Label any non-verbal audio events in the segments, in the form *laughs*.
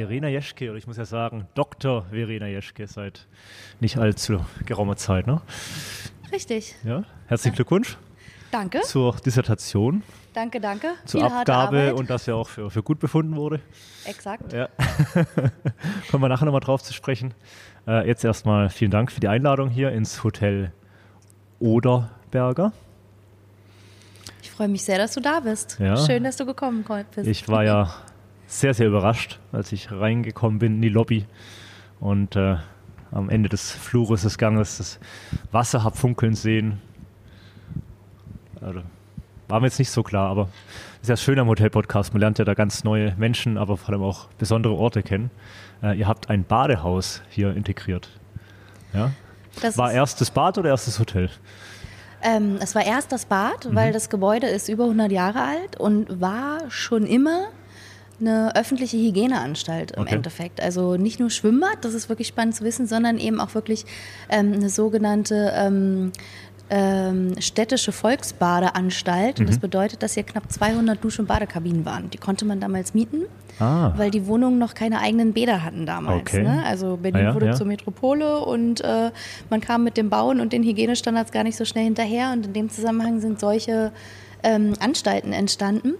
Verena Jeschke, oder ich muss ja sagen, Dr. Verena Jeschke seit nicht allzu geraumer Zeit. Ne? Richtig. Ja, herzlichen Glückwunsch Danke. zur Dissertation, Danke, danke. zur Viel Abgabe und dass ja auch für, für gut befunden wurde. Exakt. Ja. *laughs* Kommen wir nachher nochmal drauf zu sprechen. Äh, jetzt erstmal vielen Dank für die Einladung hier ins Hotel Oderberger. Ich freue mich sehr, dass du da bist. Ja. Schön, dass du gekommen bist. Ich war ja sehr, sehr überrascht, als ich reingekommen bin in die Lobby und äh, am Ende des Flures des Ganges das Wasser hab funkeln sehen. Also, war mir jetzt nicht so klar, aber ist ja schön am Hotel-Podcast. Man lernt ja da ganz neue Menschen, aber vor allem auch besondere Orte kennen. Äh, ihr habt ein Badehaus hier integriert. Ja? Das War ist- erst das Bad oder erst das Hotel? Ähm, es war erst das Bad, Mhm. weil das Gebäude ist über 100 Jahre alt und war schon immer eine öffentliche Hygieneanstalt im Okay. Endeffekt. Also nicht nur Schwimmbad, das ist wirklich spannend zu wissen, sondern eben auch wirklich ähm, eine sogenannte ähm, ähm, städtische Volksbadeanstalt. Und das Mhm. bedeutet, dass hier knapp 200 Dusch- und Badekabinen waren. Die konnte man damals mieten, Ah. weil die Wohnungen noch keine eigenen Bäder hatten damals. Okay. Ne? Also Berlin Ah ja, wurde ja. zur Metropole und äh, man kam mit dem Bauen und den Hygienestandards gar nicht so schnell hinterher. Und in dem Zusammenhang sind solche ähm, Anstalten entstanden.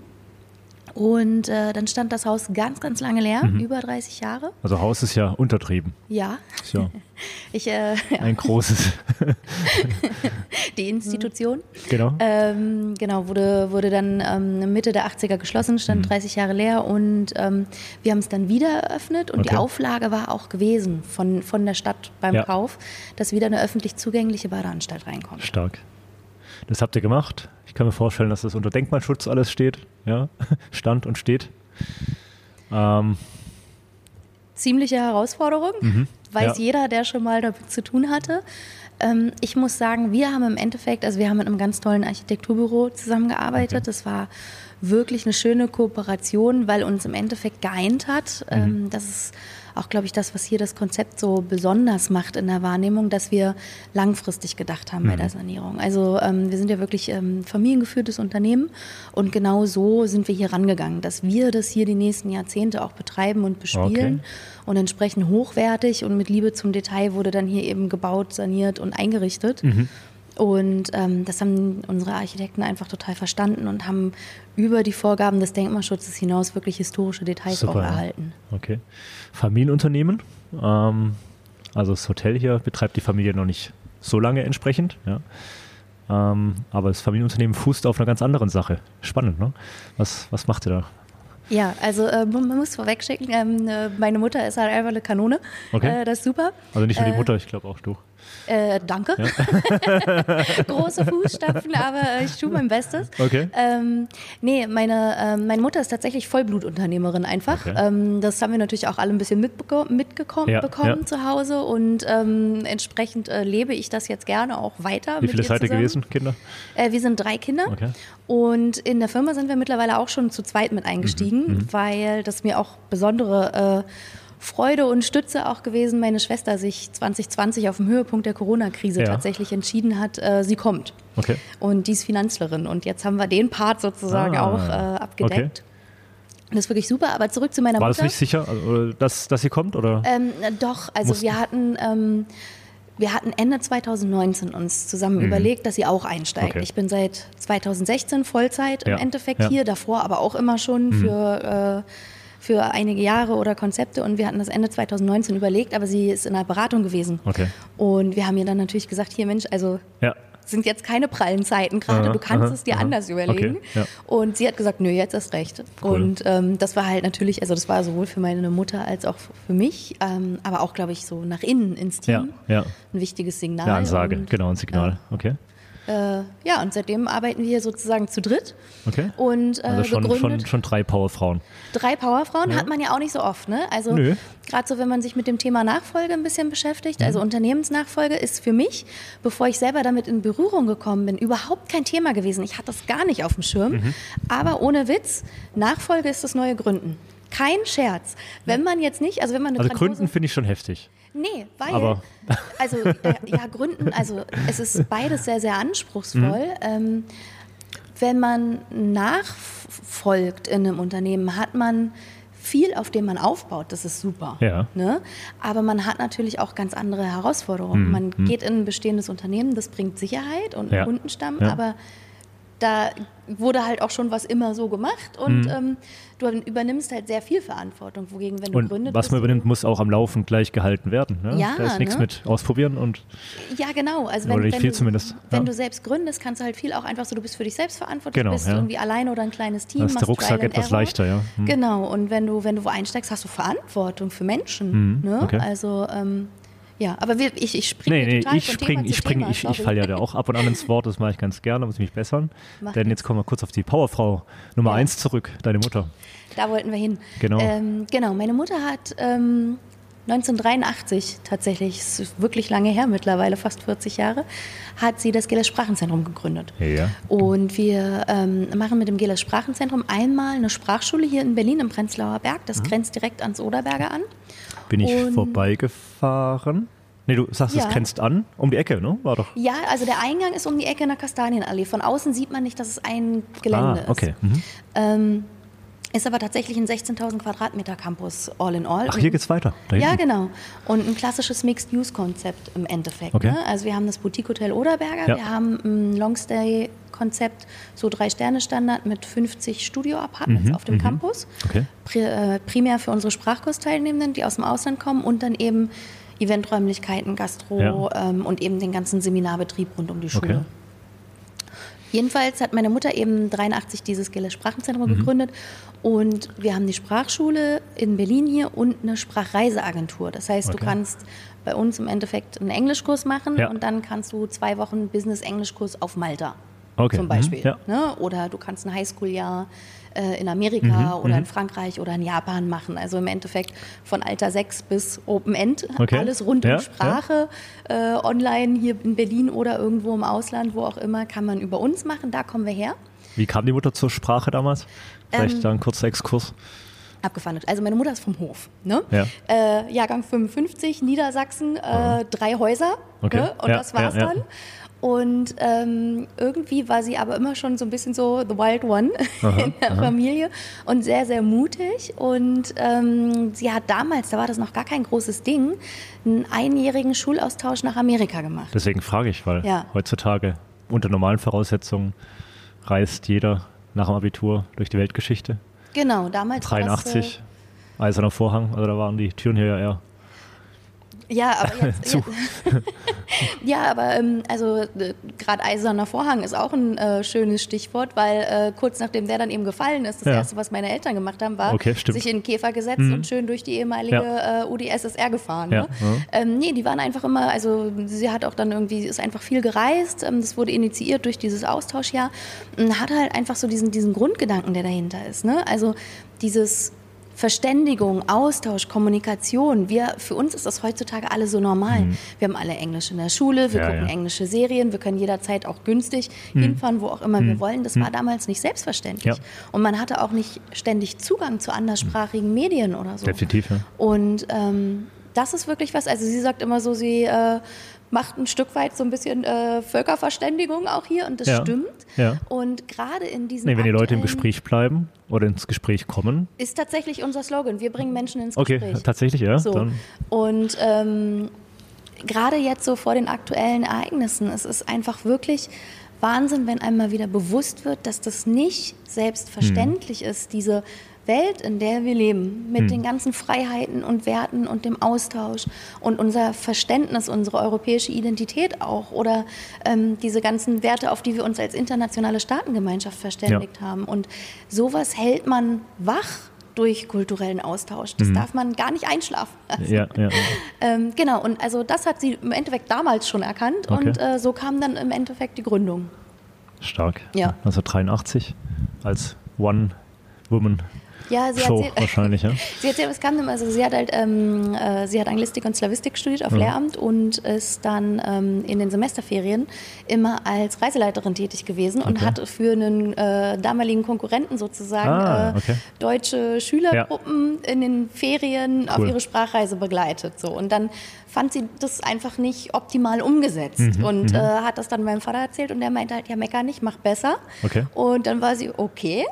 Und äh, dann stand das Haus ganz, ganz lange leer, Mhm. über 30 Jahre. Also Haus ist ja untertrieben. Ja, ja *laughs* ich, äh, ein großes. *laughs* die Institution. genau. Ähm, genau, wurde, wurde dann ähm, Mitte der 80er geschlossen, stand Mhm. 30 Jahre leer und ähm, wir haben es dann wieder eröffnet und die Okay. Auflage war auch gewesen von, von der Stadt beim Ja. Kauf, dass wieder eine öffentlich zugängliche Badeanstalt reinkommt. Stark. Das habt ihr gemacht. Ich kann mir vorstellen, dass das unter Denkmalschutz alles steht. Ja, *laughs* stand und steht. Ähm, Ziemliche Herausforderung, weiß Ja. jeder, der schon mal damit zu tun hatte. Ähm, ich muss sagen, wir haben im Endeffekt, also wir haben mit einem ganz tollen Architekturbüro zusammengearbeitet. Okay. Das war wirklich eine schöne Kooperation, weil uns im Endeffekt geeint hat. Ähm, das ist auch, glaube ich, das, was hier das Konzept so besonders macht in der Wahrnehmung, dass wir langfristig gedacht haben bei der Sanierung. Also ähm, wir sind ja wirklich ähm, familiengeführtes Unternehmen und genau so sind wir hier rangegangen, dass wir das hier die nächsten Jahrzehnte auch betreiben und bespielen Okay. und entsprechend hochwertig und mit Liebe zum Detail wurde dann hier eben gebaut, saniert und eingerichtet. Und ähm, das haben unsere Architekten einfach total verstanden und haben über die Vorgaben des Denkmalschutzes hinaus wirklich historische Details auch Super, ja. erhalten. okay. Familienunternehmen. Ähm, also das Hotel hier betreibt die Familie noch nicht so lange entsprechend. Ja. Ähm, aber das Familienunternehmen fußt auf einer ganz anderen Sache. Spannend, ne? Was, was macht ihr da? Ja, also äh, man muss vorwegschicken, ähm, äh, meine Mutter ist halt einfach eine Kanone. Okay. Äh, das ist super. Also nicht nur die Äh, Mutter, ich glaube auch du. Äh, danke. *laughs* Große Fußstapfen, aber äh, ich tue mein Bestes. Okay. Ähm, nee, meine, ähm, meine Mutter ist tatsächlich Vollblutunternehmerin einfach. Okay. Ähm, das haben wir natürlich auch alle ein bisschen mitbeko mitgekommen Ja, bekommen ja. zu Hause und ähm, entsprechend äh, lebe ich das jetzt gerne auch weiter. Wie mit viele seid ihr gewesen, Kinder? Äh, wir sind drei Kinder. Okay. Und in der Firma sind wir mittlerweile auch schon zu zweit mit eingestiegen, Mhm, weil das mir auch besondere äh, Freude und Stütze auch gewesen, meine Schwester sich 2020 auf dem Höhepunkt der Corona-Krise Ja. tatsächlich entschieden hat, äh, sie kommt. Okay. Und die ist Finanzlerin. Und jetzt haben wir den Part sozusagen Ah, auch äh, abgedeckt. Das ist wirklich super. Aber zurück zu meiner War das Mutter. nicht sicher, also, dass, dass sie kommt? Oder? Ähm, na, doch, also Mussten- wir hatten, ähm, wir hatten Ende 2019 uns zusammen überlegt, dass sie auch einsteigt. Mhm. Okay. Ich bin seit 2016 Vollzeit Ja, im Endeffekt ja. Mhm. hier, davor aber auch immer schon für, äh, für einige Jahre oder Konzepte und wir hatten das Ende 2019 überlegt, aber sie ist in der Beratung gewesen. Okay. Und wir haben ihr dann natürlich gesagt, hier Mensch, also Ja. sind jetzt keine prallen Zeiten gerade, du kannst aha, es dir aha. anders überlegen. Okay, ja. Und sie hat gesagt, nö, jetzt erst recht. Cool. Und ähm, das war halt natürlich, also das war sowohl für meine Mutter als auch für mich, ähm, aber auch, glaube ich, so nach innen ins Team Ja, ja. ein wichtiges Signal. Eine Ansage, Und, genau, ein Signal. Okay. Äh, ja, und seitdem arbeiten wir hier sozusagen zu dritt. Okay. Und äh, Also schon, gegründet. schon, schon drei Powerfrauen. Drei Powerfrauen hat man ja auch nicht so oft, ne? Also gerade so, wenn man sich mit dem Thema Nachfolge ein bisschen beschäftigt, also Unternehmensnachfolge ist für mich, bevor ich selber damit in Berührung gekommen bin, überhaupt kein Thema gewesen. Ich hatte das gar nicht auf dem Schirm. Mhm. Aber ohne Witz, Nachfolge ist das neue Gründen. Kein Scherz. Wenn man jetzt nicht, also wenn man eine Also Gründen finde ich schon heftig. Nee, weil, Aber- *laughs* also äh, ja, Gründen, also es ist beides sehr, sehr anspruchsvoll. Mhm. Ähm, wenn man nachfolgt in einem Unternehmen, hat man viel, auf dem man aufbaut, das ist super. Ja. Ne? Aber man hat natürlich auch ganz andere Herausforderungen. Mhm. Man Mhm. geht in ein bestehendes Unternehmen, das bringt Sicherheit und Ja. einen Kundenstamm, Ja. aber da wurde halt auch schon was immer so gemacht und Mhm. ähm, du übernimmst halt sehr viel Verantwortung, wogegen, wenn du Und gründest. was man übernimmt, muss auch am Laufen gleich gehalten werden. Ne? Ja, da ist nichts ne? mit ausprobieren und Ja, genau. Also Oder wenn, nicht wenn, viel du, zumindest, wenn ja. du selbst gründest, kannst du halt viel auch einfach so, du bist für dich selbst verantwortlich, Genau, bist ja. irgendwie alleine oder ein kleines Team. da ist der machst Rucksack etwas Error. leichter. Ja. Hm. Genau, und wenn du, wenn du wo einsteigst, hast du Verantwortung für Menschen. Mhm, Ne? okay. Also, ähm, ja, aber wir, ich, ich springe Nee, nee, total ich springe, ich Thema, ich, ich falle ja da auch ab und an *laughs* ins Wort, das mache ich ganz gerne, muss ich mich bessern. Macht Denn jetzt kommen wir kurz auf die Powerfrau Nummer Ja. eins zurück, deine Mutter. Da wollten wir hin. Genau. Ähm, genau, meine Mutter hat ähm, 1983 tatsächlich, es ist wirklich lange her mittlerweile, fast 40 Jahre, hat sie das Geles Sprachenzentrum gegründet. Ja. Und wir ähm, machen mit dem Geles Sprachenzentrum einmal eine Sprachschule hier in Berlin im Prenzlauer Berg. Mhm. Das grenzt direkt ans Oderberger an. Bin ich Und- vorbeigefahren? Nee, du sagst, es Ja. grenzt an, um die Ecke, ne? War doch. Ja, also der Eingang ist um die Ecke in der Kastanienallee. Von außen sieht man nicht, dass es ein Gelände ah, okay. ist. Mhm. Ähm, ist aber tatsächlich ein 16.000 Quadratmeter Campus all in all. Ach, hier geht's weiter. Ja, genau. Und ein klassisches Mixed-Use-Konzept im Endeffekt. Okay. Ne? Also wir haben das Boutique-Hotel Oderberger, Ja. wir haben ein Longstay-Konzept, so Drei-Sterne-Standard mit 50 Studio-Apartments Mhm, auf dem mhm. Campus. Okay. Pri äh, primär für unsere Sprachkursteilnehmenden, die aus dem Ausland kommen und dann eben Eventräumlichkeiten, Gastro Ja. ähm, und eben den ganzen Seminarbetrieb rund um die Schule. Okay. Jedenfalls hat meine Mutter eben 83 dieses Gilles Sprachenzentrum Mhm. gegründet und wir haben die Sprachschule in Berlin hier und eine Sprachreiseagentur. Das heißt, Okay. du kannst bei uns im Endeffekt einen Englischkurs machen Ja. und dann kannst du zwei Wochen Business-Englischkurs auf Malta Okay. zum Mhm. Beispiel. Ja. Ne? Oder du kannst ein Highschool-Jahr äh, in Amerika Mhm, oder mhm. in Frankreich oder in Japan machen. Also im Endeffekt von Alter 6 bis Open End, *laughs* Okay. alles rund Ja, um Sprache, äh, online hier in Berlin oder irgendwo im Ausland, wo auch immer, kann man über uns machen. Da kommen wir her. Wie kam die Mutter zur Sprache damals? Vielleicht Ähm, da ein kurzer Exkurs. Abgefahren. Also meine Mutter ist vom Hof. Ne? Ja. Äh, Jahrgang 55, Niedersachsen, äh, drei Häuser. Okay. Ne? Und Ja, das war's ja. dann. Und ähm, irgendwie war sie aber immer schon so ein bisschen so the wild one *laughs* in der Familie und sehr, sehr mutig. Und ähm, sie hat damals, da war das noch gar kein großes Ding, einen einjährigen Schulaustausch nach Amerika gemacht. Deswegen frage ich, weil Ja. heutzutage unter normalen Voraussetzungen reist jeder nach dem Abitur durch die Weltgeschichte. Genau, damals war das, 83, Eiserner Vorhang, also da waren die Türen hier ja eher Äh, ja, aber jetzt, *laughs* zu. *laughs* *laughs* Ja, aber ähm, also äh, gerade Eiserner Vorhang ist auch ein äh, schönes Stichwort, weil äh, kurz nachdem der dann eben gefallen ist, das Ja. erste, was meine Eltern gemacht haben, war Okay, sich in den Käfer gesetzt und schön durch die ehemalige äh, UdSSR gefahren. Ja, Ne? ja. Ähm, nee, die waren einfach immer, also sie hat auch dann irgendwie, ist einfach viel gereist, ähm, das wurde initiiert durch dieses Austauschjahr und hat halt einfach so diesen, diesen Grundgedanken, der dahinter ist. Ne? Also dieses Verständigung, Austausch, Kommunikation. Wir, für uns ist das heutzutage alles so normal. Wir haben alle Englisch in der Schule, wir Mhm. Ja, gucken ja. englische Serien, wir können jederzeit auch günstig hinfahren, wo auch immer wir wollen. Das war damals nicht selbstverständlich. Mhm. Ja. Und man hatte auch nicht ständig Zugang zu anderssprachigen Medien oder so. definitiv. Ja. Und ähm, das ist wirklich was, also sie sagt immer so, sie äh, macht ein Stück weit so ein bisschen äh, Völkerverständigung auch hier und das Ja. stimmt. Ja. Und gerade in diesen Nee, wenn die Leute im Gespräch bleiben oder ins Gespräch kommen. Ist tatsächlich unser Slogan, wir bringen Menschen ins Okay, Gespräch. tatsächlich, ja. So. Dann, Und ähm, gerade jetzt so vor den aktuellen Ereignissen, es ist einfach wirklich Wahnsinn, wenn einem mal wieder bewusst wird, dass das nicht selbstverständlich Hm. ist, diese Welt, in der wir leben, mit den ganzen Freiheiten und Werten und dem Austausch und unser Verständnis, unsere europäische Identität auch oder ähm, diese ganzen Werte, auf die wir uns als internationale Staatengemeinschaft verständigt haben. Und sowas hält man wach durch kulturellen Austausch. Das darf man gar nicht einschlafen lassen. Mhm. ja, ja. *laughs* Ähm, genau, und also das hat sie im Endeffekt damals schon erkannt Okay. und äh, so kam dann im Endeffekt die Gründung. Stark. Ja. 1983 als One-Woman. Ja, sie Show erzählt, wahrscheinlich, ja. *laughs* sie erzählt, es kam, also sie hat halt, ähm, äh, sie hat Anglistik und Slavistik studiert auf Mhm. Lehramt und ist dann ähm, in den Semesterferien immer als Reiseleiterin tätig gewesen und Okay. hat für einen äh, damaligen Konkurrenten sozusagen Ah, äh, okay. deutsche Schülergruppen in den Ferien auf Cool. ihre Sprachreise begleitet. So. Und dann fand sie das einfach nicht optimal umgesetzt Mhm, und äh, hat das dann meinem Vater erzählt und der meinte halt, ja, mecker nicht, mach besser. Okay. Und dann war sie, okay.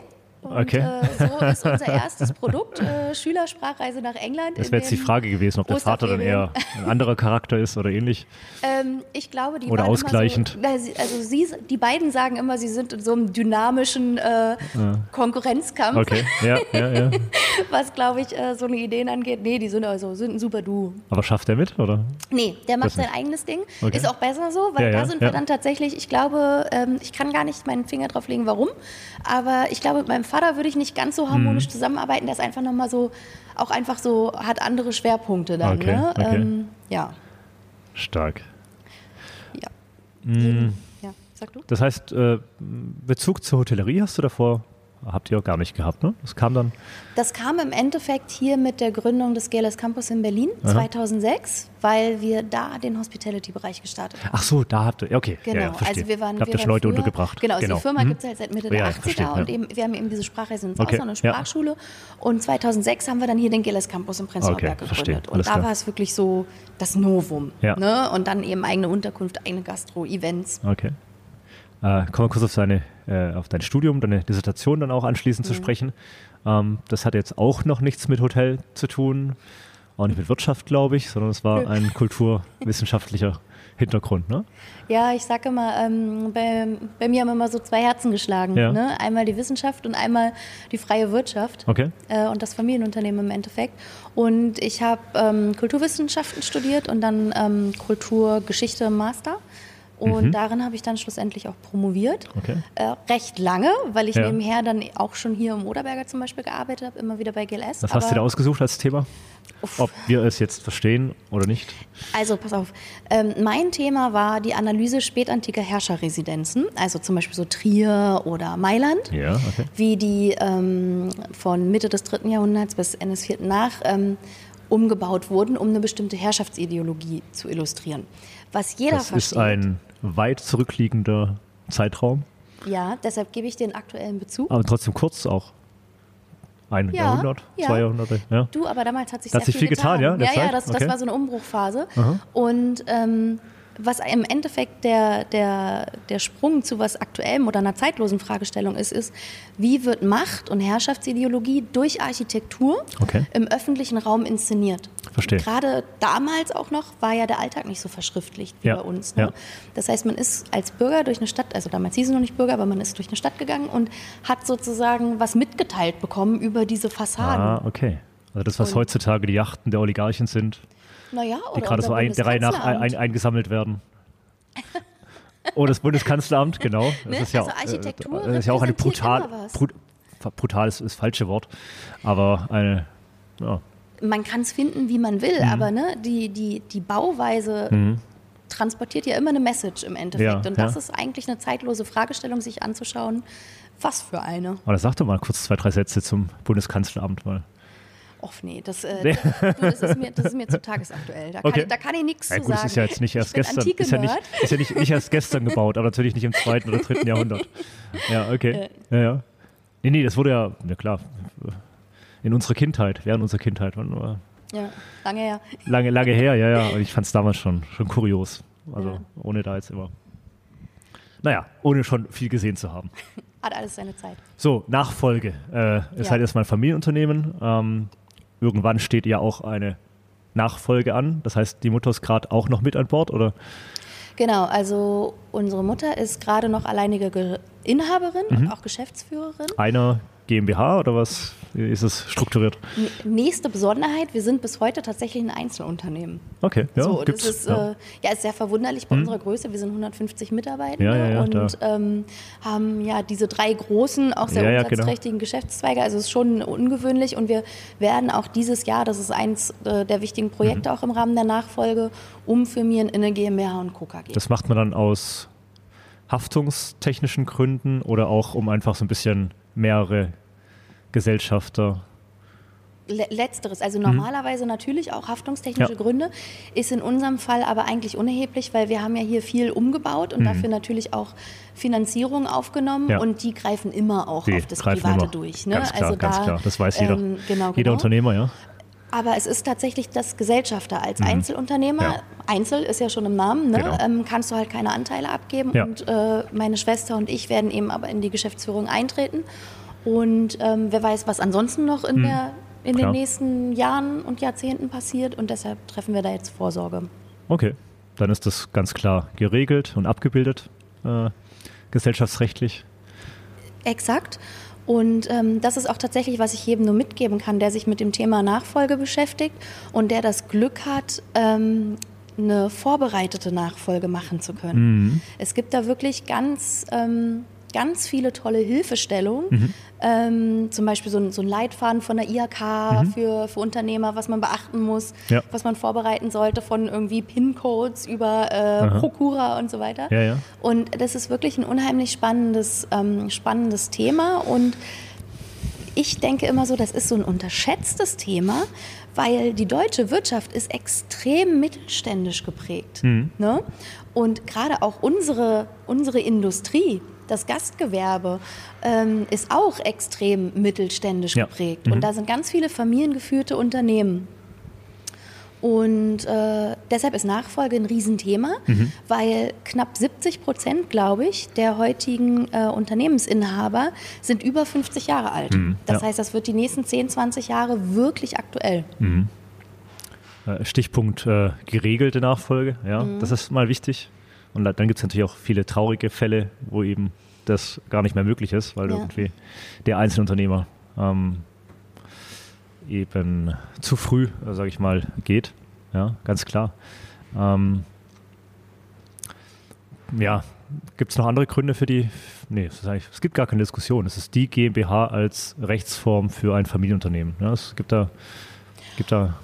Und Okay. äh, so ist unser erstes Produkt, äh, Schülersprachreise nach England. Das wäre jetzt die Frage gewesen, ob der Vater dann eher ein anderer Charakter ist oder ähnlich. Ähm, ich glaube, die Oder ausgleichend. So, also sie, die beiden sagen immer, sie sind in so einem dynamischen äh, Konkurrenzkampf, Okay, ja, ja, ja. *laughs* was glaube ich äh, so eine Ideen angeht. Nee, die sind also sind ein super Duo. Aber schafft er mit, oder? Nee, der macht sein eigenes Ding. Okay. Ist auch besser so, weil Ja, da sind wir dann tatsächlich, ich glaube, ähm, ich kann gar nicht meinen Finger drauf legen, warum. Aber ich glaube, mit meinem Vater würde ich nicht ganz so Mhm. harmonisch zusammenarbeiten. Der ist einfach nochmal so, auch einfach so, hat andere Schwerpunkte dann. Okay, ne? okay. Ähm, ja, Stark. ja. Mm, Ja, sag du? Das heißt, äh, Bezug zur Hotellerie hast du davor, habt ihr auch gar nicht gehabt, ne? Das kam dann, Das kam im Endeffekt hier mit der Gründung des GLS Campus in Berlin 2006, weil wir da den Hospitality-Bereich gestartet haben. ach so, da habt ihr, okay. Genau, ja, ja, also wir waren, Da habt ihr schon Leute früher, untergebracht. Genau, also die Firma Mhm. gibt es halt seit Mitte Ja, der ja, 80er verstehe, und eben, wir haben eben diese Sprachreise ins Okay, Ausland, eine ja. Sprachschule und 2006 haben wir dann hier den GLS Campus im Prenzlauer Okay, Berg verstehe, gegründet und da war es wirklich so das Novum ne? und dann eben eigene Unterkunft, eigene Gastro, Events. Okay. Äh, kommen wir kurz auf, deine, äh, auf dein Studium, deine Dissertation dann auch anschließend Mhm. zu sprechen. Ähm, das hat jetzt auch noch nichts mit Hotel zu tun, auch nicht mit Wirtschaft, glaube ich, sondern es war ein kulturwissenschaftlicher *laughs* Hintergrund, ne? Ja, ich sage immer, ähm, bei, bei mir haben immer so zwei Herzen geschlagen. Ja. Ne? Einmal die Wissenschaft und einmal die freie Wirtschaft. Okay. äh, und das Familienunternehmen im Endeffekt. Und ich habe ähm, Kulturwissenschaften studiert und dann ähm, Kulturgeschichte im Master. Und Mhm. darin habe ich dann schlussendlich auch promoviert. Okay. Äh, recht lange, weil ich Ja. nebenher dann auch schon hier im Oderberger zum Beispiel gearbeitet habe, immer wieder bei GLS. Was hast du da ausgesucht als Thema? Uff. Ob wir es jetzt verstehen oder nicht? Also pass auf, ähm, mein Thema war die Analyse spätantiker Herrscherresidenzen, also zum Beispiel so Trier oder Mailand. Ja, okay. wie die ähm, von Mitte des dritten Jahrhunderts bis Ende des vierten nach ähm, umgebaut wurden, um eine bestimmte Herrschaftsideologie zu illustrieren. Was jeder Das versteht. ist ein weit zurückliegender Zeitraum, ja, deshalb gebe ich den aktuellen Bezug. aber trotzdem kurz auch. Ein Ja, Jahrhundert, ja. zwei Jahrhunderte, ja. Du, aber damals hat sich hat sich viel viel getan, ja, der ja, ja, Zeit? das, das Okay. war so eine Umbruchphase. Aha. Und ähm, was im Endeffekt der, der, der Sprung zu was aktuellem oder einer zeitlosen Fragestellung ist, ist, wie wird Macht und Herrschaftsideologie durch Architektur Okay. im öffentlichen Raum inszeniert? Verstehe. Gerade damals auch noch war ja der Alltag nicht so verschriftlicht wie Ja, bei uns. Ne? ja. Das heißt, man ist als Bürger durch eine Stadt, also damals hieß es noch nicht Bürger, aber man ist durch eine Stadt gegangen und hat sozusagen was mitgeteilt bekommen über diese Fassaden. Ah, okay. Also das, was Und- heutzutage die Yachten der Oligarchen sind, Naja, die oder gerade so ein, der Reihe nach ein, ein, eingesammelt werden. *laughs* Oh, das Bundeskanzleramt, genau. Das Ne? ist ja, Also Architektur äh, das ist ja auch eine brutal, brut, brutal ist das falsche Wort, aber eine, ja, man kann es finden, wie man will, Mhm. aber ne, die, die, die Bauweise transportiert ja immer eine Message im Endeffekt. Ja, und das ja. ist eigentlich eine zeitlose Fragestellung, sich anzuschauen, was für eine. aber sag doch mal kurz zwei, drei Sätze zum Bundeskanzleramt, weil Och nee, das, äh, Nee. du, *laughs* das, ist, mir, das ist mir zu tagesaktuell. Da kann, Okay. ich, da kann ich nichts ja, zu gut, sagen. ist ja jetzt nicht erst gestern, ist ja nicht, ist ja nicht, nicht erst gestern gebaut, aber natürlich nicht im zweiten oder dritten Jahrhundert. Ja, okay. Ja, ja. Nee, nee, das wurde ja, ja klar, in unserer Kindheit, während unserer Kindheit, wann war- Ja, lange her. lange, lange her, ja, ja, und ich fand es damals schon, schon kurios. Also Ja. ohne da jetzt immer, naja, ohne schon viel gesehen zu haben. *laughs* Hat alles seine Zeit. So, Nachfolge. Äh, ihr Ja. seid erstmal ein Familienunternehmen. Ähm, irgendwann steht ja auch eine Nachfolge an. Das heißt, die Mutter ist gerade auch noch mit an Bord, oder? Genau, also unsere Mutter ist gerade noch alleinige Ge Inhaberin Mhm. und auch Geschäftsführerin. Einer GmbH oder was Wie ist es strukturiert? Nächste Besonderheit, wir sind bis heute tatsächlich ein Einzelunternehmen. Okay, ja, so, gibt's. das ist ja. äh, ja ist sehr verwunderlich bei unserer Größe. Wir sind 150 Mitarbeiter Ja, ja, und ähm, haben ja diese drei großen, auch sehr genau. umsatzträchtigen Geschäftszweige. Also es ist schon ungewöhnlich und wir werden auch dieses Jahr, das ist eins äh, der wichtigen Projekte Mhm. auch im Rahmen der Nachfolge, umfirmieren in eine GmbH und Co. KG. Das macht man dann aus haftungstechnischen Gründen oder auch um einfach so ein bisschen mehrere Gesellschafter. Le Letzteres, also normalerweise natürlich auch haftungstechnische Ja. Gründe, ist in unserem Fall aber eigentlich unerheblich, weil wir haben ja hier viel umgebaut und dafür natürlich auch Finanzierung aufgenommen Mhm. Ja. und die greifen immer auch Die auf das Private immer. durch. Ne? Ganz klar, also ganz da, klar. Das weiß jeder. Ähm, genau, Jeder genau. Unternehmer, ja. Aber es ist tatsächlich das Gesellschafter als Einzelunternehmer. Mhm. Ja. Einzel ist ja schon im Namen, ne? Genau. ähm, kannst du halt keine Anteile abgeben. Ja. Und äh, meine Schwester und ich werden eben aber in die Geschäftsführung eintreten. Und ähm, wer weiß, was ansonsten noch in, Hm, der, in klar. den nächsten Jahren und Jahrzehnten passiert. Und deshalb treffen wir da jetzt Vorsorge. Okay, dann ist das ganz klar geregelt und abgebildet, äh, gesellschaftsrechtlich. Exakt. Und ähm, das ist auch tatsächlich, was ich jedem nur mitgeben kann, der sich mit dem Thema Nachfolge beschäftigt und der das Glück hat, ähm, eine vorbereitete Nachfolge machen zu können. Es gibt da wirklich ganz, ähm, ganz viele tolle Hilfestellungen. Ähm, zum Beispiel so ein, so ein Leitfaden von der IHK für, für Unternehmer, was man beachten muss, Ja. was man vorbereiten sollte, von irgendwie PIN-Codes über äh. Prokura und so weiter. Ja, ja. Und das ist wirklich ein unheimlich spannendes, ähm, spannendes Thema. Und ich denke immer so, das ist so ein unterschätztes Thema, weil die deutsche Wirtschaft ist extrem mittelständisch geprägt. Ne? Und gerade auch unsere, unsere Industrie, das Gastgewerbe, ähm, ist auch extrem mittelständisch Ja. geprägt. Mhm. Und da sind ganz viele familiengeführte Unternehmen. Und äh, deshalb ist Nachfolge ein Riesenthema, Mhm. weil knapp 70 Prozent, glaube ich, der heutigen äh, Unternehmensinhaber sind über 50 Jahre alt. Mhm, Das ja. heißt, das wird die nächsten 10, 20 Jahre wirklich aktuell. Äh, Stichpunkt äh, geregelte Nachfolge, ja, Mhm. das ist mal wichtig. Und dann gibt es natürlich auch viele traurige Fälle, wo eben das gar nicht mehr möglich ist, weil Ja. irgendwie der Einzelunternehmer ähm, eben zu früh, äh, sage ich mal, geht. Ja, ganz klar. Ähm, ja, gibt es noch andere Gründe für die? Nee, es gibt gar keine Diskussion. Es ist die GmbH als Rechtsform für ein Familienunternehmen. Ja, es gibt da, gibt da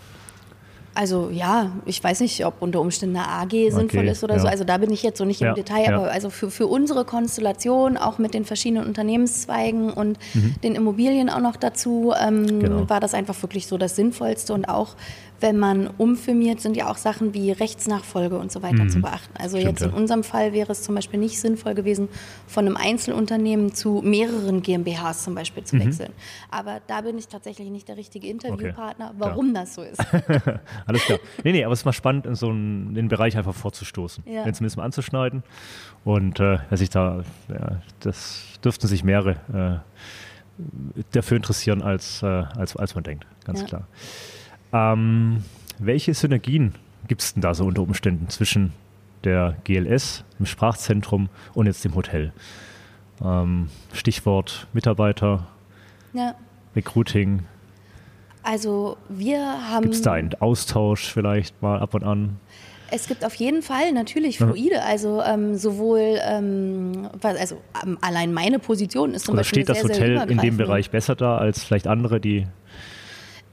Also ja, ich weiß nicht, ob unter Umständen eine AG sinnvoll ist oder ja. so. Also da bin ich jetzt so nicht im Ja, Detail, ja. aber also für, für unsere Konstellation, auch mit den verschiedenen Unternehmenszweigen und den Immobilien auch noch dazu, ähm, Mhm. Genau. war das einfach wirklich so das Sinnvollste. Und auch wenn man umfirmiert, sind ja auch Sachen wie Rechtsnachfolge und so weiter zu beachten. Also Mhm. Stimmt, jetzt in ja. unserem Fall wäre es zum Beispiel nicht sinnvoll gewesen, von einem Einzelunternehmen zu mehreren GmbHs zum Beispiel Mhm. zu wechseln. Aber da bin ich tatsächlich nicht der richtige Interviewpartner, klar. warum das so ist. *laughs* Alles klar. Nee, nee, aber es ist mal spannend, in so einen, den Bereich einfach vorzustoßen, Ja. den zumindest mal anzuschneiden. Und äh, sich da, ja, das dürften sich mehrere äh, dafür interessieren, als, äh, als, als man denkt, ganz Ja. klar. Ähm, welche Synergien gibt es denn da so unter Umständen zwischen der GLS, dem Sprachzentrum und jetzt dem Hotel? Ähm, Stichwort Mitarbeiter, Ja. Recruiting. Also wir haben. Gibt es da einen Austausch vielleicht mal ab und an? Es gibt auf jeden Fall natürlich fluide, also ähm, sowohl, ähm, also ähm, allein meine Position ist zum Oder Beispiel steht das sehr, sehr Hotel in dem. Bereich besser da als vielleicht andere, die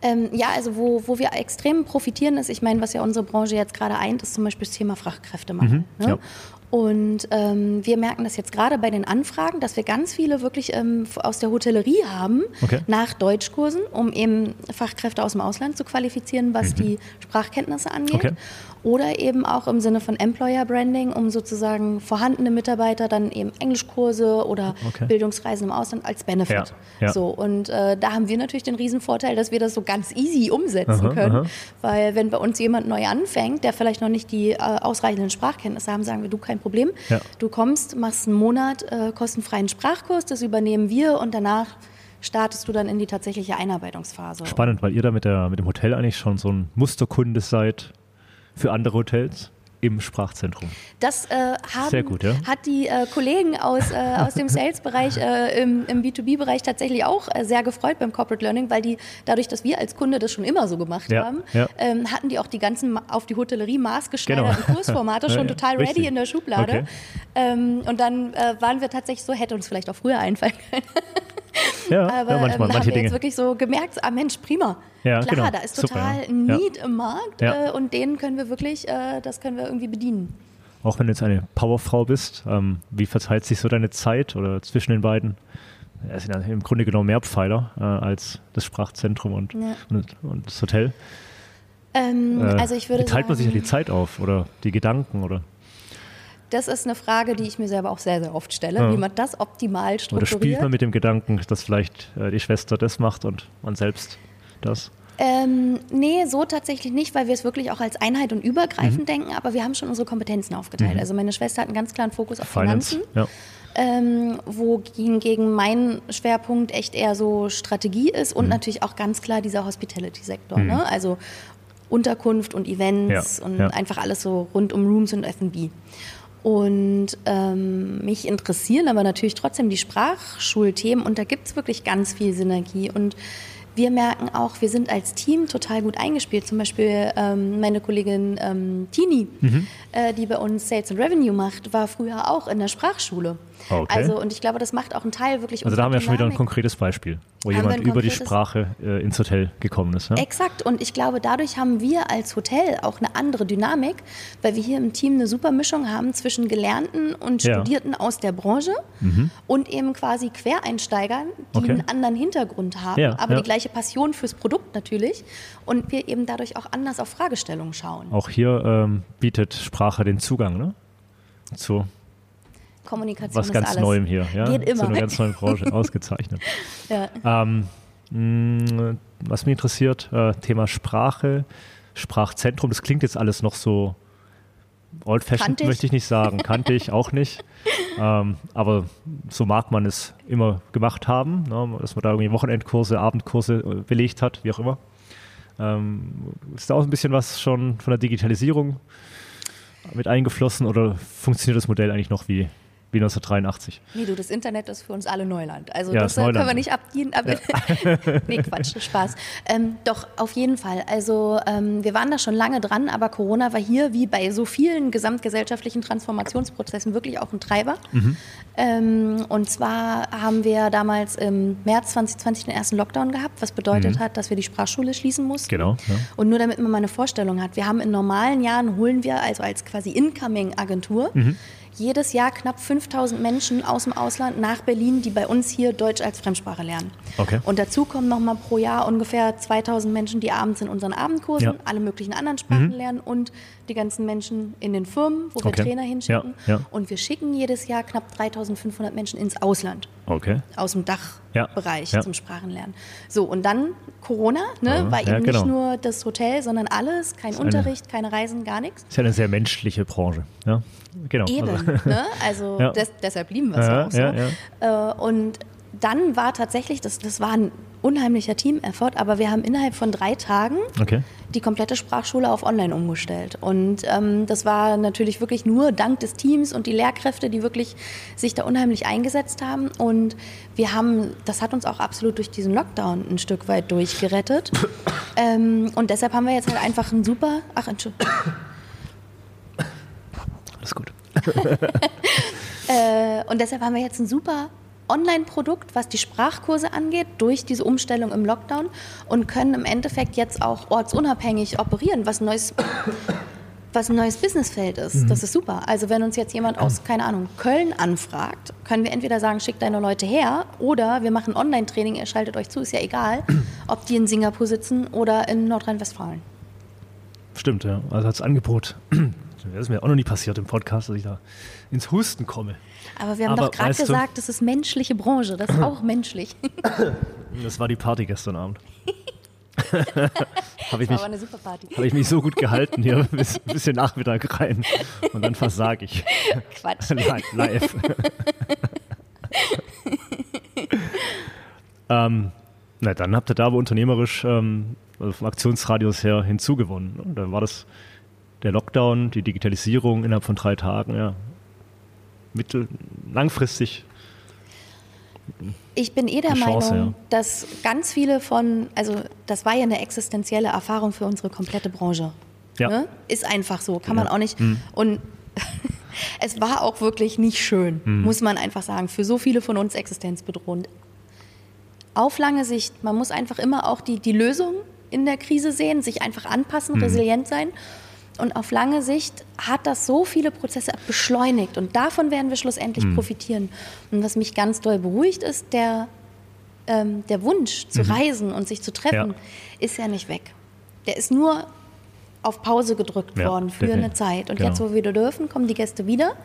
Ähm, ja, also wo, wo wir extrem profitieren ist, ich meine, was ja unsere Branche jetzt gerade eint, ist zum Beispiel das Thema Fachkräftemangel. ne? ja. Und ähm, wir merken das jetzt gerade bei den Anfragen, dass wir ganz viele wirklich ähm, aus der Hotellerie haben, Okay. nach Deutschkursen, um eben Fachkräfte aus dem Ausland zu qualifizieren, was die Sprachkenntnisse angeht. Mhm. Okay. Oder eben auch im Sinne von Employer Branding, um sozusagen vorhandene Mitarbeiter dann eben Englischkurse oder Okay. Bildungsreisen im Ausland als Benefit. Ja, ja. So, und äh, da haben wir natürlich den Riesenvorteil, dass wir das so ganz easy umsetzen Aha, können. aha. Weil wenn bei uns jemand neu anfängt, der vielleicht noch nicht die äh, ausreichenden Sprachkenntnisse haben, sagen wir, du kein Problem. Ja. Du kommst, machst einen Monat äh, kostenfreien Sprachkurs, das übernehmen wir und danach startest du dann in die tatsächliche Einarbeitungsphase. spannend, weil ihr da mit, der, mit dem Hotel eigentlich schon so ein Musterkunde seid für andere Hotels im Sprachzentrum. Das äh, haben, gut, ja. hat die äh, Kollegen aus, äh, aus dem Sales-Bereich, äh, im, im B2B-Bereich tatsächlich auch äh, sehr gefreut beim Corporate Learning, weil die dadurch, dass wir als Kunde das schon immer so gemacht Ja, haben, ja. ähm, hatten die auch die ganzen auf die Hotellerie maßgeschneiderten Genau. *laughs* Kursformate schon total ready richtig. in der Schublade. Okay. Ähm, und dann äh, waren wir tatsächlich so, hätte uns vielleicht auch früher einfallen können. Ja, *laughs* Aber manchmal, ähm, haben manche wir Dinge. jetzt wirklich so gemerkt, ah Mensch, prima. Ja, Klar, genau. da ist Super, total ein Ja. Need im Markt äh, und den können wir wirklich, äh, das können wir irgendwie bedienen. Auch wenn du jetzt eine Powerfrau bist, ähm, wie verteilt sich so deine Zeit oder zwischen den beiden? Es sind ja im Grunde genommen mehr Pfeiler äh, als das Sprachzentrum und, Ja. und, und das Hotel. Ähm, Äh, also ich würde wie teilt man sich ja die Zeit auf oder die Gedanken oder, das ist eine Frage, die ich mir selber auch sehr, sehr oft stelle, Ja. wie man das optimal oder strukturiert. spielt man mit dem Gedanken, dass vielleicht äh, die Schwester das macht und man selbst das? Ähm, nee, so tatsächlich nicht, weil wir es wirklich auch als Einheit und übergreifend Mhm. denken, aber wir haben schon unsere Kompetenzen aufgeteilt. Also meine Schwester hat einen ganz klaren Fokus auf Finance, Finanzen. ja. ähm, wo hingegen mein Schwerpunkt echt eher so Strategie ist und mhm. natürlich auch ganz klar dieser Hospitality-Sektor. Mhm. Ne? Also Unterkunft und Events ja, und ja. einfach alles so rund um Rooms und F&B. Und ähm, mich interessieren aber natürlich trotzdem die Sprachschulthemen und da gibt es wirklich ganz viel Synergie und wir merken auch, wir sind als Team total gut eingespielt. Zum Beispiel ähm, meine Kollegin ähm, Tini, mhm. äh, die bei uns Sales and Revenue macht, war früher auch in der Sprachschule. Okay. Also, und ich glaube, das macht auch einen Teil wirklich. Also, da haben wir schon wieder ein konkretes Beispiel, wo haben jemand über die Sprache äh, ins Hotel gekommen ist. Ja? Exakt. Und ich glaube, dadurch haben wir als Hotel auch eine andere Dynamik, weil wir hier im Team eine super Mischung haben zwischen Gelernten und Studierten ja. aus der Branche mhm. und eben quasi Quereinsteigern, die okay. einen anderen Hintergrund haben, ja, aber die gleiche Passion fürs Produkt natürlich. Und wir eben dadurch auch anders auf Fragestellungen schauen. Auch hier ähm, bietet Sprache den Zugang, ne? Zu Kommunikation was ganz. Neuem hier. Ja? Geht immer. Zu einer ganz neuen Branche, *laughs* ausgezeichnet. Ja. Ähm, mh, mm, was mich interessiert, äh, Thema Sprache, Sprachzentrum, das klingt jetzt alles noch so old-fashioned, möchte ich nicht sagen, kannte ich *laughs* auch nicht. Ähm, aber so mag man es immer gemacht haben, ne? dass man da irgendwie Wochenendkurse, Abendkurse äh, belegt hat, wie auch immer. Ähm, ist da auch ein bisschen was schon von der Digitalisierung mit eingeflossen oder funktioniert das Modell eigentlich noch wie, wie 1983. Nee, du, das Internet ist für uns alle Neuland. Also ja, das, das Neuland. können wir nicht abdienen. Ab ja. *laughs* nee, Quatsch, Spaß. Ähm, doch, auf jeden Fall. Also ähm, wir waren da schon lange dran, aber Corona war hier, wie bei so vielen gesamtgesellschaftlichen Transformationsprozessen, wirklich auch ein Treiber. Mhm. Ähm, und zwar haben wir damals im März 2020 den ersten Lockdown gehabt, was bedeutet mhm. hat, dass wir die Sprachschule schließen mussten. Genau. Ja. Und nur damit man mal eine Vorstellung hat, wir haben in normalen Jahren, holen wir also als quasi Incoming-Agentur, mhm jedes Jahr knapp 5000 Menschen aus dem Ausland nach Berlin, die bei uns hier Deutsch als Fremdsprache lernen. Okay. Und dazu kommen nochmal pro Jahr ungefähr 2000 Menschen, die abends in unseren Abendkursen ja. alle möglichen anderen Sprachen mhm. lernen und die ganzen Menschen in den Firmen, wo wir okay. Trainer hinschicken. Ja. Ja. Und wir schicken jedes Jahr knapp 3500 Menschen ins Ausland. Okay. Aus dem Dachbereich zum Sprachenlernen. So, und dann Corona, ne, war eben genau. nicht nur das Hotel, sondern alles, kein Unterricht, keine Reisen, gar nichts. Ist ja eine sehr menschliche Branche. Ja, genau. Eben, also, *laughs* ne? also des, deshalb lieben wir es ja, auch so. Äh, und dann war tatsächlich, das, das war ein unheimlicher Team-Effort, aber wir haben innerhalb von drei Tagen okay. die komplette Sprachschule auf online umgestellt. Und ähm, das war natürlich wirklich nur dank des Teams und die Lehrkräfte, die wirklich sich da unheimlich eingesetzt haben. Und wir haben, das hat uns auch absolut durch diesen Lockdown ein Stück weit durchgerettet. *coughs* ähm, und deshalb haben wir jetzt halt einfach ein super, ach, Entschuldigung. Alles gut. *laughs* äh, und deshalb haben wir jetzt ein super Online-Produkt, was die Sprachkurse angeht, durch diese Umstellung im Lockdown und können im Endeffekt jetzt auch ortsunabhängig operieren, was ein neues, *coughs* was ein neues Businessfeld ist. Mhm. Das ist super. Also wenn uns jetzt jemand aus, keine Ahnung, Köln anfragt, können wir entweder sagen, schickt deine Leute her oder wir machen Online-Training, ihr schaltet euch zu, ist ja egal, *coughs* ob die in Singapur sitzen oder in Nordrhein-Westfalen. Stimmt, ja. Also als Angebot. Das ist mir auch noch nie passiert im Podcast, dass ich da ins Husten komme. Aber wir haben Aber doch gerade gesagt, das ist menschliche Branche, das ist auch menschlich. *coughs* Das war die Party gestern Abend. *laughs* habe ich, mich, eine super Party. hab ich mich so gut gehalten hier *laughs* bis ein bisschen Nachmittag rein und dann versage ich. Quatsch. *laughs* Live. ähm, na, dann habt ihr da aber unternehmerisch ähm, also vom Aktionsradius her hinzugewonnen. Und dann war das der Lockdown, die Digitalisierung innerhalb von drei Tagen, ja, mittel, langfristig. Ich bin eh der Chance, Meinung, ja. dass ganz viele von, also das war ja eine existenzielle Erfahrung für unsere komplette Branche. Ja. Ne? Ist einfach so, kann ja. man auch nicht. Mhm. Und *laughs* es war auch wirklich nicht schön, mhm. muss man einfach sagen. Für so viele von uns existenzbedrohend. Auf lange Sicht, man muss einfach immer auch die, die Lösung in der Krise sehen, sich einfach anpassen, mhm. resilient sein und auf lange Sicht hat das so viele Prozesse beschleunigt und davon werden wir schlussendlich mhm. profitieren. Und was mich ganz doll beruhigt, ist der, ähm, der Wunsch zu mhm. reisen und sich zu treffen, ja. ist ja nicht weg. Der ist nur auf Pause gedrückt ja, worden für definitiv. eine Zeit. Und genau. jetzt, wo wir wieder dürfen, kommen die Gäste wieder.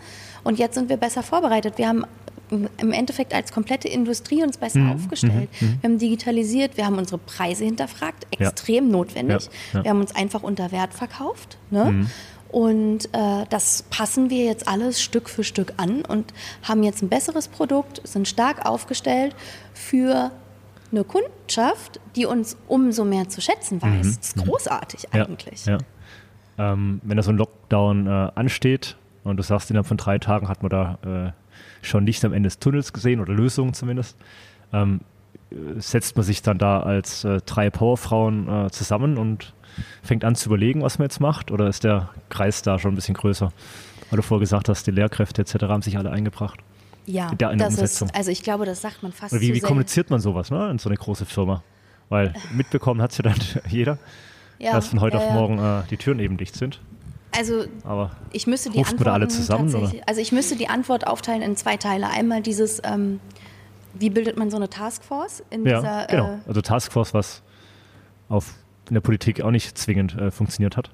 Und jetzt sind wir besser vorbereitet. Wir haben im Endeffekt als komplette Industrie uns besser mhm. aufgestellt. Mhm. mhm. Wir haben digitalisiert, wir haben unsere Preise hinterfragt, extrem ja. notwendig. Ja. Ja. Wir haben uns einfach unter Wert verkauft. Ne? Mhm. Und äh, das passen wir jetzt alles Stück für Stück an und haben jetzt ein besseres Produkt, sind stark aufgestellt für eine Kundschaft, die uns umso mehr zu schätzen weiß. Mhm. Das ist großartig ja, eigentlich. Ähm, wenn da so ein Lockdown äh, ansteht und du sagst, innerhalb von drei Tagen hat man da äh, schon Licht am Ende des Tunnels gesehen oder Lösungen zumindest, ähm, setzt man sich dann da als äh, drei Powerfrauen äh, zusammen und fängt an zu überlegen, was man jetzt macht? Oder ist der Kreis da schon ein bisschen größer? Weil du vorher gesagt hast, die Lehrkräfte etc. haben sich alle eingebracht. Ja, in das Umsetzung. ist, also ich glaube, das sagt man fast Oder wie, wie kommuniziert man sowas ne, in so eine große Firma? Weil *laughs* mitbekommen hat es ja dann *laughs* jeder, ja, dass von heute äh, auf morgen äh, die Türen eben dicht sind. Also Aber ich müsste die Antwort alle zusammen, also ich müsste die Antwort aufteilen in zwei Teile. Einmal dieses, ähm, wie bildet man so eine Taskforce in ja, dieser? Genau, äh, also Taskforce, was auf in der Politik auch nicht zwingend äh, funktioniert hat.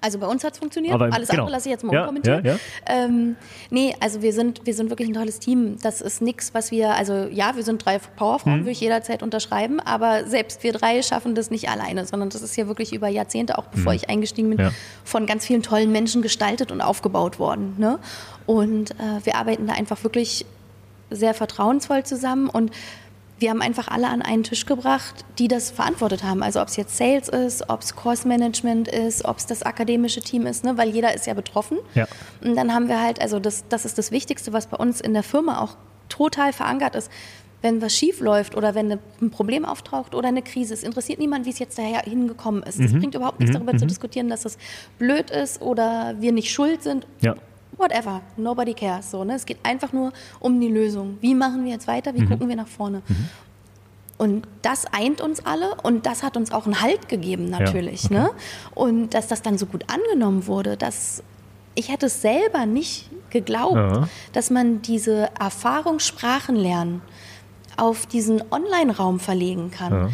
Also bei uns hat es funktioniert. Aber, Alles genau. andere lasse ich jetzt morgen ja, kommentieren. Ja, ja. Ähm, nee, also wir sind, wir sind wirklich ein tolles Team. Das ist nichts, was wir, also ja, wir sind drei Powerfrauen, mhm. würde ich jederzeit unterschreiben, aber selbst wir drei schaffen das nicht alleine, sondern das ist ja wirklich über Jahrzehnte, auch bevor mhm. ich eingestiegen bin, ja. von ganz vielen tollen Menschen gestaltet und aufgebaut worden. Ne? Und äh, wir arbeiten da einfach wirklich sehr vertrauensvoll zusammen und wir haben einfach alle an einen Tisch gebracht, die das verantwortet haben. Also ob es jetzt Sales ist, ob es Course Management ist, ob es das akademische Team ist, ne? weil jeder ist ja betroffen. Ja. Und dann haben wir halt, also das, das ist das Wichtigste, was bei uns in der Firma auch total verankert ist. Wenn was schief läuft oder wenn ein Problem auftaucht oder eine Krise, es interessiert niemand, wie es jetzt daher hingekommen ist. Es mhm. bringt überhaupt nichts mhm. darüber mhm. zu diskutieren, dass es blöd ist oder wir nicht schuld sind. Ja whatever, nobody cares. So, ne? Es geht einfach nur um die Lösung. Wie machen wir jetzt weiter? Wie mhm. gucken wir nach vorne? Mhm. Und das eint uns alle und das hat uns auch einen Halt gegeben natürlich. Ja, okay. ne? Und dass das dann so gut angenommen wurde, dass ich hätte es selber nicht geglaubt, ja. dass man diese Erfahrung Sprachen lernen auf diesen Online-Raum verlegen kann. Ja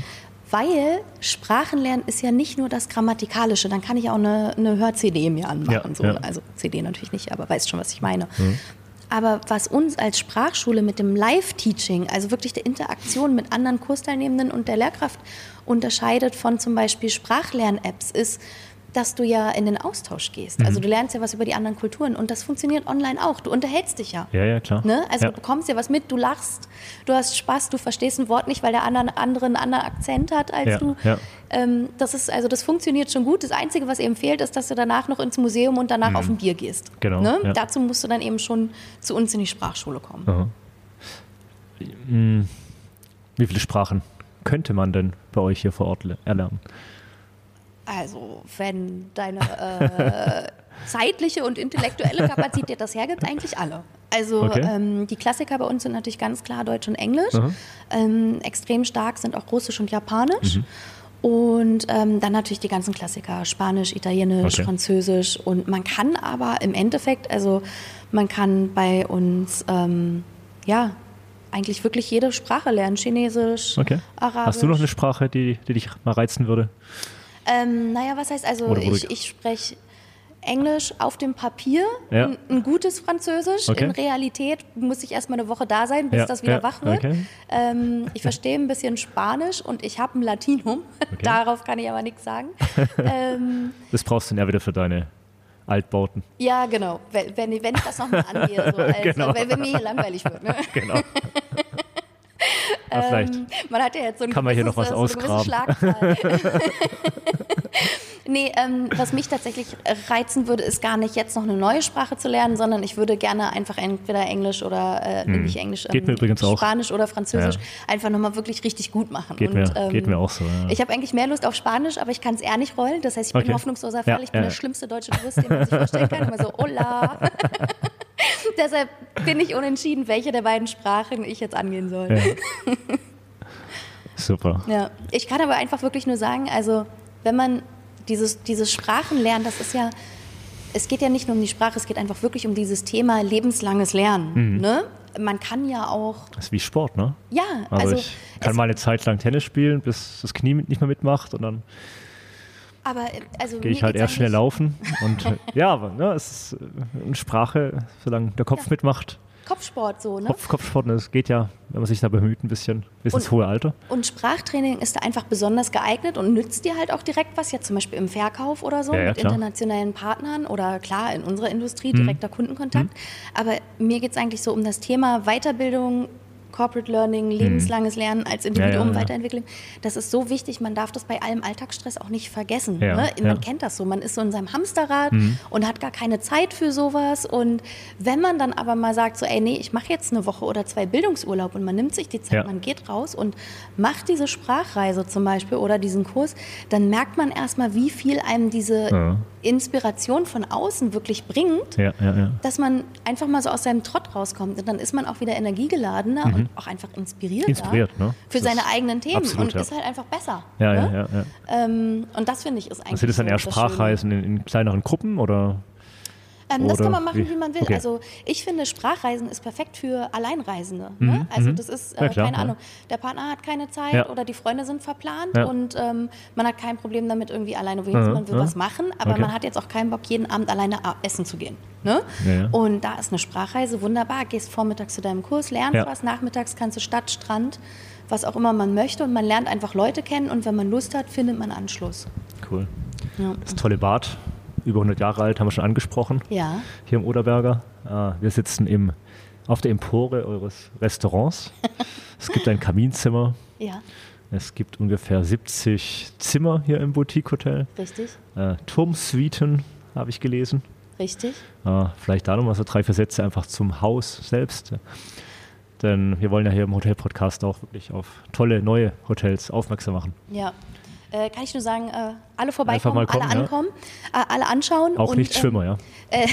weil Sprachenlernen ist ja nicht nur das Grammatikalische. Dann kann ich auch eine, eine Hör-CD mir anmachen. Ja, so. ja. Also CD natürlich nicht, aber weißt schon, was ich meine. Mhm. Aber was uns als Sprachschule mit dem Live-Teaching, also wirklich der Interaktion mit anderen Kursteilnehmenden und der Lehrkraft unterscheidet von zum Beispiel Sprachlern-Apps, ist, dass du ja in den Austausch gehst. Also mhm. Also du lernst ja was über die anderen Kulturen und das funktioniert online auch. Du unterhältst dich ja. Ja, ja, klar. Ne? Also ja. du bekommst ja was mit, du lachst, du hast Spaß, du verstehst ein Wort nicht, weil der andere, andere einen anderen Akzent hat als ja, du. Ja. Ähm, das ist, also das funktioniert schon gut. Das Einzige, was eben fehlt, ist, dass du danach noch ins Museum und danach mhm. auf ein Bier gehst. Genau. Ne? Dazu musst du dann eben schon zu uns in die Sprachschule kommen. Aha. Hm. Wie viele Sprachen könnte man denn bei euch hier vor Ort erlernen? Also, wenn deine äh, *laughs* zeitliche und intellektuelle Kapazität das hergibt, eigentlich alle. Also okay. ähm, die Klassiker bei uns sind natürlich ganz klar Deutsch und Englisch. Ähm, extrem stark sind auch Russisch und Japanisch. Mhm. Und ähm, dann natürlich die ganzen Klassiker, Spanisch, Italienisch, okay. Französisch. Und man kann aber im Endeffekt, also man kann bei uns, ähm, ja, eigentlich wirklich jede Sprache lernen. Chinesisch, okay. Arabisch. Hast du noch eine Sprache, die, die dich mal reizen würde? Ähm, naja, was heißt also, ich, ich spreche Englisch auf dem Papier, ja. ein, ein, gutes Französisch. Okay. In Realität muss ich erstmal eine Woche da sein, bis ja, das wieder ja, wach wird. Okay. Ähm, ich verstehe ein bisschen Spanisch und ich habe ein Latinum. *laughs* Okay. Darauf kann ich aber nichts sagen. *laughs* ähm, das brauchst du ja wieder für deine Altbauten. Ja, genau. Wenn, wenn, wenn ich das nochmal angehe, so *laughs* als, genau. wenn, wenn, mir hier langweilig wird. Ne? genau. Ähm, man hat ja jetzt so ein Kann man hier noch was ausgraben. *laughs* nee, ähm, was mich tatsächlich reizen würde, ist gar nicht jetzt noch eine neue Sprache zu lernen, sondern ich würde gerne einfach entweder Englisch oder äh, hm. nicht Englisch, ähm, übrigens auch. Spanisch oder Französisch ja. einfach nochmal wirklich richtig gut machen. Geht, Und, mir, ähm, geht mir auch so. Ja. Ich habe eigentlich mehr Lust auf Spanisch, aber ich kann es eher nicht rollen. Das heißt, ich bin okay. hoffnungsloser Fall. Ja, ich bin der schlimmste deutsche Tourist, den man sich vorstellen kann. Immer so, hola. *laughs* *laughs* Deshalb bin ich unentschieden, welche der beiden Sprachen ich jetzt angehen soll. Ja. *laughs* Super. Ja, ich kann aber einfach wirklich nur sagen, also wenn man dieses, dieses Sprachenlernen, das ist ja, es geht ja nicht nur um die Sprache, es geht einfach wirklich um dieses Thema lebenslanges Lernen. Mhm. Ne? Man kann ja auch. Das ist wie Sport, ne? Ja, also. also ich kann mal eine Zeit lang Tennis spielen, bis das Knie nicht mehr mitmacht und dann. Aber also gehe ich halt erst schnell laufen und *laughs* ja, aber ne, es ist eine Sprache, solange der Kopf ja. mitmacht, Kopfsport so, ne? Kopf, Kopfsport, das geht ja, wenn man sich da bemüht, ein bisschen bis ins Und- hohe Alter. Und Sprachtraining ist da einfach besonders geeignet und nützt dir halt auch direkt was, jetzt zum Beispiel im Verkauf oder so, Ja, ja, mit klar. Internationalen Partnern oder klar in unserer Industrie direkter Kundenkontakt. Aber mir geht es eigentlich so um das Thema Weiterbildung. Corporate Learning, lebenslanges Lernen als Individuum Mhm. Ja, ja, ja. weiterentwickeln. Das ist so wichtig, man darf das bei allem Alltagsstress auch nicht vergessen. Ne? Man kennt das so, man ist so in seinem Hamsterrad Mhm. und hat gar keine Zeit für sowas. Und wenn man dann aber mal sagt, so, ey, nee, ich mache jetzt eine Woche oder zwei Bildungsurlaub und man nimmt sich die Zeit, man geht raus und macht diese Sprachreise zum Beispiel oder diesen Kurs, dann merkt man erstmal, wie viel einem diese. Inspiration von außen wirklich bringt. Dass man einfach mal so aus seinem Trott rauskommt und dann ist man auch wieder energiegeladener und auch einfach inspirierter Mhm. Inspiriert, ne? für Das seine eigenen Themen absolut, und ja. ist halt einfach besser. Ja, ne? ja, ja, ja. Ähm, und das finde ich ist eigentlich. Also sind das dann eher. Sprachreisen in, in kleineren Gruppen oder? Ähm, das kann man machen, wie? wie, man will. Okay. Also ich finde, Sprachreisen ist perfekt für Alleinreisende. Ne? Also das ist, äh, Ja, klar, keine ja. Ahnung, der Partner hat keine Zeit Ja. oder die Freunde sind verplant und ähm, man hat kein Problem damit, irgendwie alleine zu Mhm, Man will mhm. was machen, aber Okay. man hat jetzt auch keinen Bock, jeden Abend alleine essen zu gehen. Ne? Und da ist eine Sprachreise wunderbar. Gehst vormittags zu deinem Kurs, lernst was, nachmittags kannst du Stadt, Strand, was auch immer man möchte und man lernt einfach Leute kennen und wenn man Lust hat, findet man Anschluss. Cool. Ja. Das tolle Bad, über 100 Jahre alt, haben wir schon angesprochen. Ja. Hier im Oderberger. Ah, wir sitzen im, auf der Empore eures Restaurants. *laughs* es gibt ein Kaminzimmer. Ja, Es gibt ungefähr 70 Zimmer hier im Boutique-Hotel. richtig, Äh, Turmsuiten habe ich gelesen. richtig. Äh, vielleicht da nochmal so drei, vier Sätze einfach zum Haus selbst. Denn wir wollen ja hier im Hotel-Podcast auch wirklich auf tolle neue Hotels aufmerksam machen. Ja. Äh, kann ich nur sagen, äh, alle vorbeikommen, kommen, alle ja. ankommen, äh, alle anschauen. Auch und, nicht Schwimmer, ja. *laughs* Äh,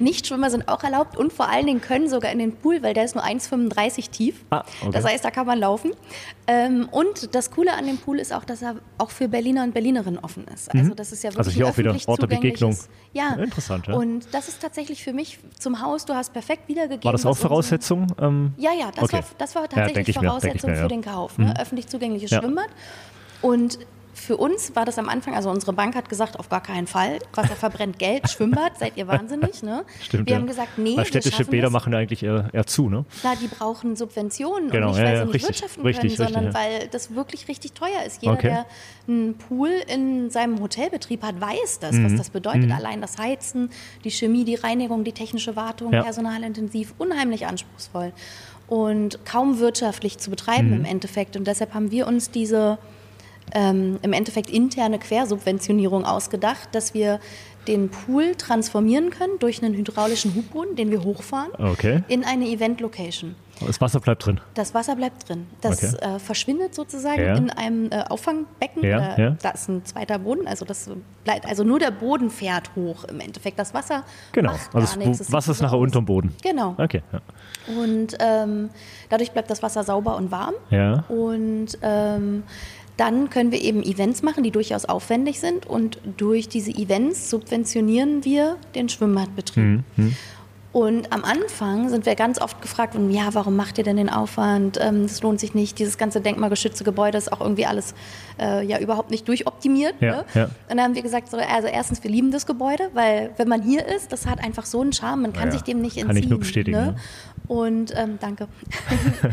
Nichtschwimmer sind auch erlaubt und vor allen Dingen können sogar in den Pool, weil der ist nur 1,35 tief. Ah, okay. Das heißt, da kann man laufen. Ähm, und das Coole an dem Pool ist auch, dass er auch für Berliner und Berlinerinnen offen ist. Also das ist ja wirklich Also hier auch wieder Ort der Begegnung. Ja. Ja, interessant, ja. Und das ist tatsächlich für mich zum Haus, du hast perfekt wiedergegeben. War das auch Voraussetzung? Ähm, ja, ja, das, Okay. war, das war Ja, tatsächlich ich Voraussetzung mir, ja. für den Kauf. Ne? Öffentlich zugängliches Ja. Schwimmbad. Und für uns war das am Anfang, also unsere Bank hat gesagt, auf gar keinen Fall. Wasser verbrennt Geld, Schwimmbad, seid ihr wahnsinnig. Ne? Stimmt, wir ja. haben gesagt, nee, Weil städtische Bäder das. machen eigentlich eher, eher zu, ne? Klar, die brauchen Subventionen Genau, und nicht, weil ja, sie nicht richtig, wirtschaften richtig, können, sondern richtig, weil das wirklich richtig teuer ist. Jeder, Okay. der einen Pool in seinem Hotelbetrieb hat, weiß das, Mhm. was das bedeutet. Allein das Heizen, die Chemie, die Reinigung, die technische Wartung, personalintensiv, unheimlich anspruchsvoll und kaum wirtschaftlich zu betreiben Mhm. im Endeffekt. Und deshalb haben wir uns diese ähm, im Endeffekt interne Quersubventionierung ausgedacht, dass wir den Pool transformieren können durch einen hydraulischen Hubboden, den wir hochfahren, Okay. in eine Event-Location. Das Wasser bleibt drin. Das Wasser bleibt drin. Das Okay. äh, verschwindet sozusagen Ja. in einem äh, Auffangbecken. Ja, Äh, ja. Da ist ein zweiter Boden. Also das bleibt, also nur der Boden fährt hoch im Endeffekt. Das Wasser Genau. macht Also gar das nichts. Wasser ist nachher unterm Boden. Genau. Okay. Und ähm, dadurch bleibt das Wasser sauber und warm. ja. Und ähm, dann können wir eben Events machen, die durchaus aufwendig sind. Und durch diese Events subventionieren wir den Schwimmbadbetrieb. Mhm. Und am Anfang sind wir ganz oft gefragt worden, ja, warum macht ihr denn den Aufwand? Ähm, Das lohnt sich nicht. Dieses ganze denkmalgeschützte Gebäude ist auch irgendwie alles äh, ja überhaupt nicht durchoptimiert. Ja, ne? ja. Und dann haben wir gesagt, so, also erstens, wir lieben das Gebäude, weil wenn man hier ist, das hat einfach so einen Charme, man kann Ja, sich dem nicht entziehen. kann ich nur bestätigen, Ne? Und ähm, danke. *laughs*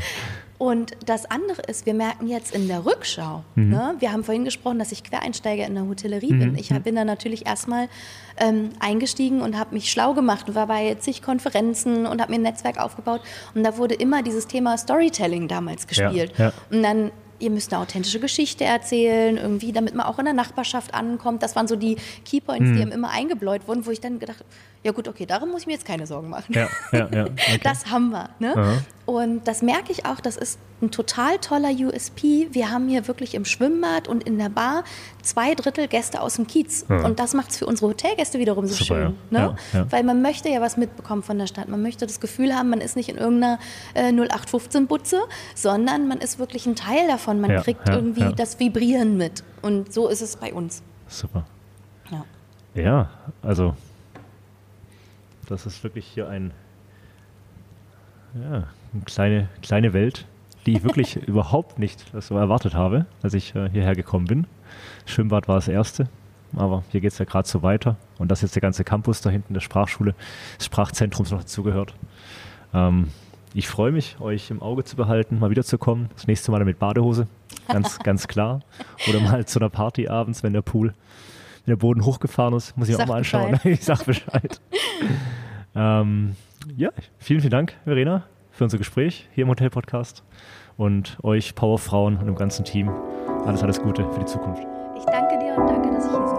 Und das andere ist, wir merken jetzt in der Rückschau, Mhm. ne, wir haben vorhin gesprochen, dass ich Quereinsteiger in der Hotellerie bin. Ich hab- bin da natürlich erstmal ähm, eingestiegen und habe mich schlau gemacht und war bei zig Konferenzen und habe mir ein Netzwerk aufgebaut. Und da wurde immer dieses Thema Storytelling damals gespielt. ja. Und dann, ihr müsst eine authentische Geschichte erzählen, irgendwie, damit man auch in der Nachbarschaft ankommt. Das waren so die Keypoints, Mhm. die ihm immer eingebläut wurden, wo ich dann gedacht ja gut, okay, darum muss ich mir jetzt keine Sorgen machen. Ja, ja, ja. *laughs* Okay. Das haben wir. Ne? Aha. Und das merke ich auch, das ist ein total toller USP. Wir haben hier wirklich im Schwimmbad und in der Bar zwei Drittel Gäste aus dem Kiez. Ja. Und das macht es für unsere Hotelgäste wiederum so Super, schön. ja. Ne? Ja. Weil man möchte ja was mitbekommen von der Stadt. Man möchte das Gefühl haben, man ist nicht in irgendeiner äh, 0815-Butze, sondern man ist wirklich ein Teil davon. Man kriegt irgendwie das Vibrieren mit. Und so ist es bei uns. Super. Ja, also das ist wirklich hier ein, ja, eine kleine, kleine Welt, die ich wirklich *laughs* überhaupt nicht so erwartet habe, als ich äh, hierher gekommen bin. Schwimmbad war das erste, aber hier geht es ja gerade so weiter. Und dass jetzt der ganze Campus da hinten der Sprachschule, des Sprachzentrums noch dazugehört. Ähm, ich freue mich, euch im Auge zu behalten, mal wiederzukommen. Das nächste Mal mit Badehose, ganz, *laughs* ganz klar. Oder mal zu einer Party abends, wenn der Pool, wenn der Boden hochgefahren ist, muss ich sag auch mal anschauen. Bescheid. *laughs* ich sag Bescheid. *laughs* ähm, ja, vielen, vielen Dank, Verena, für unser Gespräch hier im Hotel-Podcast und euch Powerfrauen und dem ganzen Team. Alles, alles Gute für die Zukunft. Ich danke dir und danke, dass ich hier sein dir.